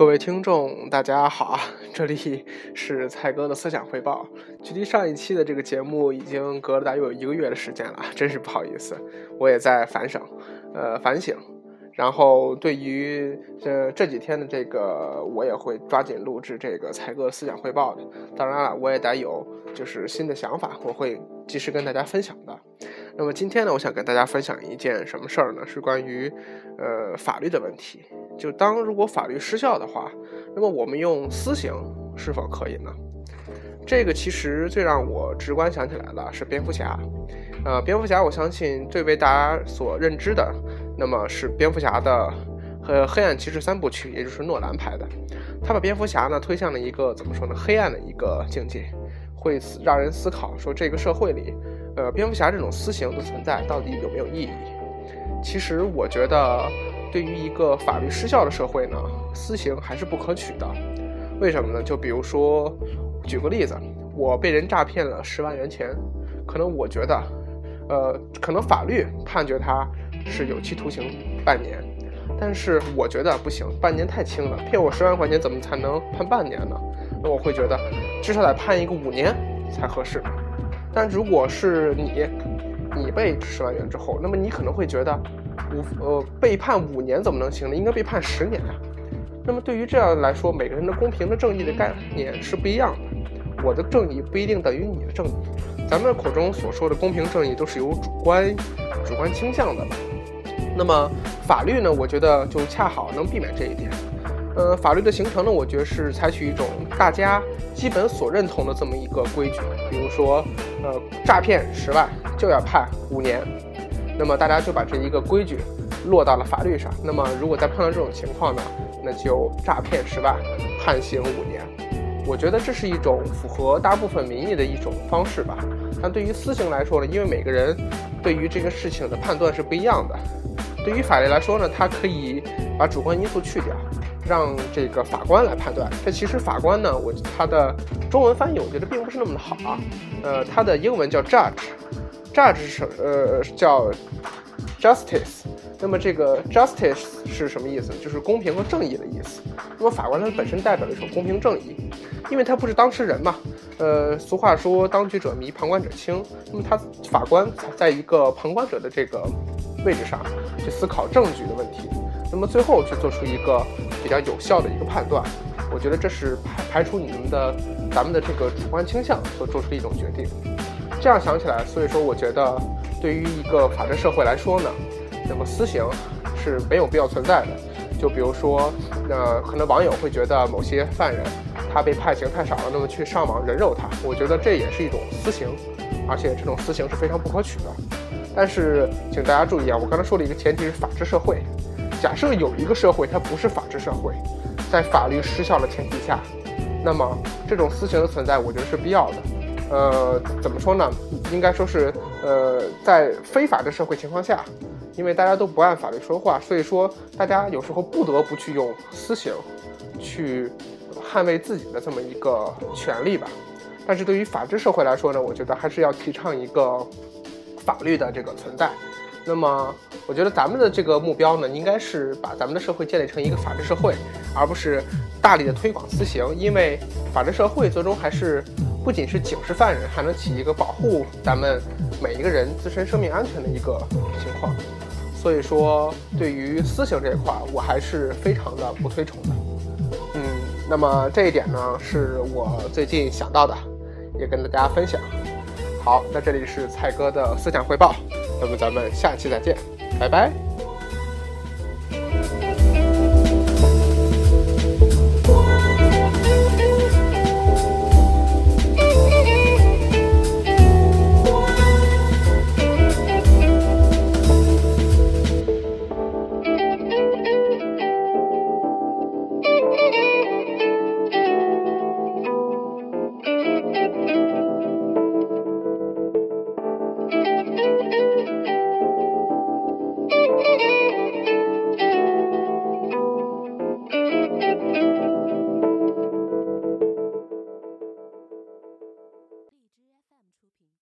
各位听众，大家好啊！这里是蔡哥的思想汇报。距离上一期的这个节目已经隔了大约有一个月的时间了，真是不好意思，我也在反省，呃，反省。然后对于呃这几天的这个，我也会抓紧录制这个蔡哥思想汇报的。当然了，我也得有就是新的想法，我会及时跟大家分享的。那么今天呢，我想跟大家分享一件什么事儿呢？是关于呃法律的问题。就当如果法律失效的话，那么我们用私刑是否可以呢？这个其实最让我直观想起来的是蝙蝠侠。呃，蝙蝠侠，我相信最为大家所认知的，那么是蝙蝠侠的和黑暗骑士三部曲，也就是诺兰拍的。他把蝙蝠侠呢推向了一个怎么说呢？黑暗的一个境界，会让人思考说这个社会里。呃，蝙蝠侠这种私刑的存在到底有没有意义？其实我觉得，对于一个法律失效的社会呢，私刑还是不可取的。为什么呢？就比如说，举个例子，我被人诈骗了十万元钱，可能我觉得，呃，可能法律判决他是有期徒刑半年，但是我觉得不行，半年太轻了，骗我十万块钱怎么才能判半年呢？那我会觉得，至少得判一个五年才合适。但如果是你，你被十万元之后，那么你可能会觉得，五呃被判五年怎么能行呢？应该被判十年啊。那么对于这样来说，每个人的公平的正义的概念是不一样的。我的正义不一定等于你的正义。咱们口中所说的公平正义都是有主观主观倾向的。那么法律呢？我觉得就恰好能避免这一点。呃，法律的形成呢，我觉得是采取一种大家基本所认同的这么一个规矩，比如说，呃，诈骗十万就要判五年，那么大家就把这一个规矩落到了法律上。那么如果再碰到这种情况呢，那就诈骗十万判刑五年。我觉得这是一种符合大部分民意的一种方式吧。但对于私刑来说呢，因为每个人对于这个事情的判断是不一样的。对于法律来说呢，它可以把主观因素去掉。让这个法官来判断。这其实法官呢，我他的中文翻译我觉得并不是那么的好啊。呃，他的英文叫 judge，judge 是呃叫 justice。那么这个 justice 是什么意思？就是公平和正义的意思。那么法官它本身代表的是公平正义，因为他不是当事人嘛。呃，俗话说当局者迷，旁观者清。那么他法官在一个旁观者的这个位置上去思考证据的问题。那么最后去做出一个比较有效的一个判断，我觉得这是排排除你们的咱们的这个主观倾向所做出的一种决定。这样想起来，所以说我觉得对于一个法治社会来说呢，那么私刑是没有必要存在的。就比如说，那可能网友会觉得某些犯人他被判刑太少了，那么去上网人肉他，我觉得这也是一种私刑，而且这种私刑是非常不可取的。但是请大家注意啊，我刚才说的一个前提是法治社会。假设有一个社会，它不是法治社会，在法律失效的前提下，那么这种私刑的存在，我觉得是必要的。呃，怎么说呢？应该说是，呃，在非法治社会情况下，因为大家都不按法律说话，所以说大家有时候不得不去用私刑去捍卫自己的这么一个权利吧。但是对于法治社会来说呢，我觉得还是要提倡一个法律的这个存在。那么，我觉得咱们的这个目标呢，应该是把咱们的社会建立成一个法治社会，而不是大力的推广私刑。因为法治社会最终还是不仅是警示犯人，还能起一个保护咱们每一个人自身生命安全的一个情况。所以说，对于私刑这一块，我还是非常的不推崇的。嗯，那么这一点呢，是我最近想到的，也跟大家分享。好，那这里是蔡哥的思想汇报。那么咱们下期再见，拜拜。